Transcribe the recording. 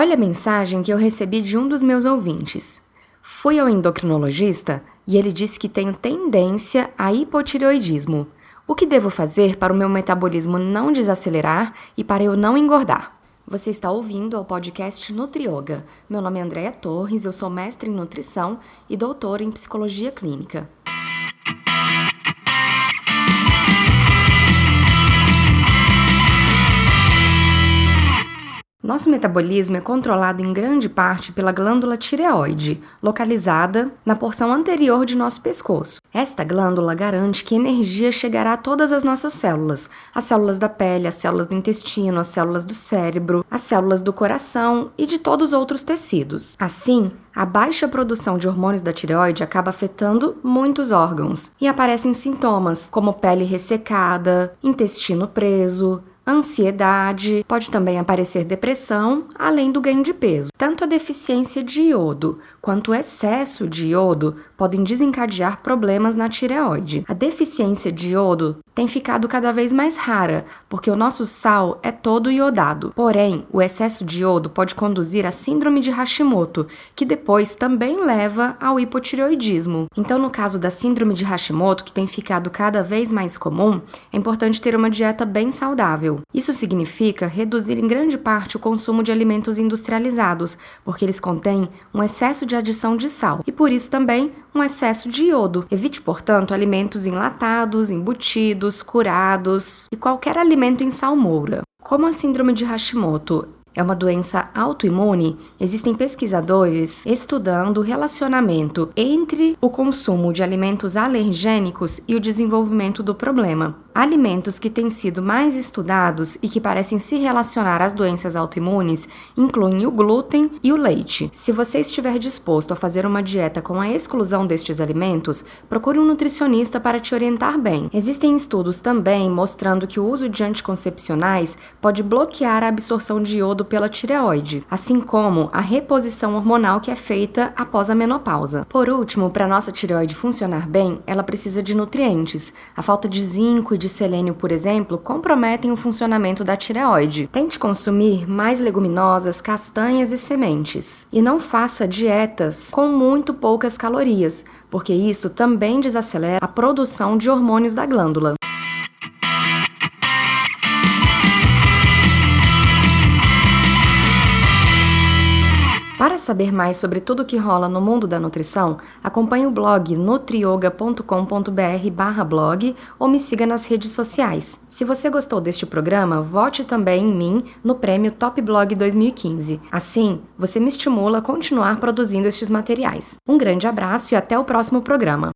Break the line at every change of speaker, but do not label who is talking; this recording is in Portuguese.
Olha a mensagem que eu recebi de um dos meus ouvintes. Fui ao endocrinologista e ele disse que tenho tendência a hipotireoidismo. O que devo fazer para o meu metabolismo não desacelerar e para eu não engordar? Você está ouvindo ao podcast Nutrioga. Meu nome é Andréa Torres, eu sou mestre em nutrição e doutora em psicologia clínica. Nosso metabolismo é controlado em grande parte pela glândula tireoide, localizada na porção anterior de nosso pescoço. Esta glândula garante que energia chegará a todas as nossas células: as células da pele, as células do intestino, as células do cérebro, as células do coração e de todos os outros tecidos. Assim, a baixa produção de hormônios da tireoide acaba afetando muitos órgãos e aparecem sintomas como pele ressecada, intestino preso, ansiedade, pode também aparecer depressão, além do ganho de peso. Tanto a deficiência de iodo quanto o excesso de iodo podem desencadear problemas na tireoide. A deficiência de iodo tem ficado cada vez mais rara, porque o nosso sal é todo iodado. Porém, o excesso de iodo pode conduzir à síndrome de Hashimoto, que depois também leva ao hipotireoidismo. Então, no caso da síndrome de Hashimoto, que tem ficado cada vez mais comum, é importante ter uma dieta bem saudável. Isso significa reduzir em grande parte o consumo de alimentos industrializados, porque eles contêm um excesso de adição de sal e por isso também um excesso de iodo. Evite, portanto, alimentos enlatados, embutidos, curados e qualquer alimento em salmoura. Como a síndrome de Hashimoto é uma doença autoimune, existem pesquisadores estudando o relacionamento entre o consumo de alimentos alergênicos e o desenvolvimento do problema. Alimentos que têm sido mais estudados e que parecem se relacionar às doenças autoimunes incluem o glúten e o leite. Se você estiver disposto a fazer uma dieta com a exclusão destes alimentos, procure um nutricionista para te orientar bem. Existem estudos também mostrando que o uso de anticoncepcionais pode bloquear a absorção de iodo pela tireoide, assim como a reposição hormonal que é feita após a menopausa. Por último, para nossa tireoide funcionar bem, ela precisa de nutrientes. A falta de zinco e de selênio, por exemplo, comprometem o funcionamento da tireoide. Tente consumir mais leguminosas, castanhas e sementes. E não faça dietas com muito poucas calorias, porque isso também desacelera a produção de hormônios da glândula. Para saber mais sobre tudo o que rola no mundo da nutrição, acompanhe o blog nutrioga.com.br/blog ou me siga nas redes sociais. Se você gostou deste programa, vote também em mim no prêmio Top Blog 2015. Assim, você me estimula a continuar produzindo estes materiais. Um grande abraço e até o próximo programa.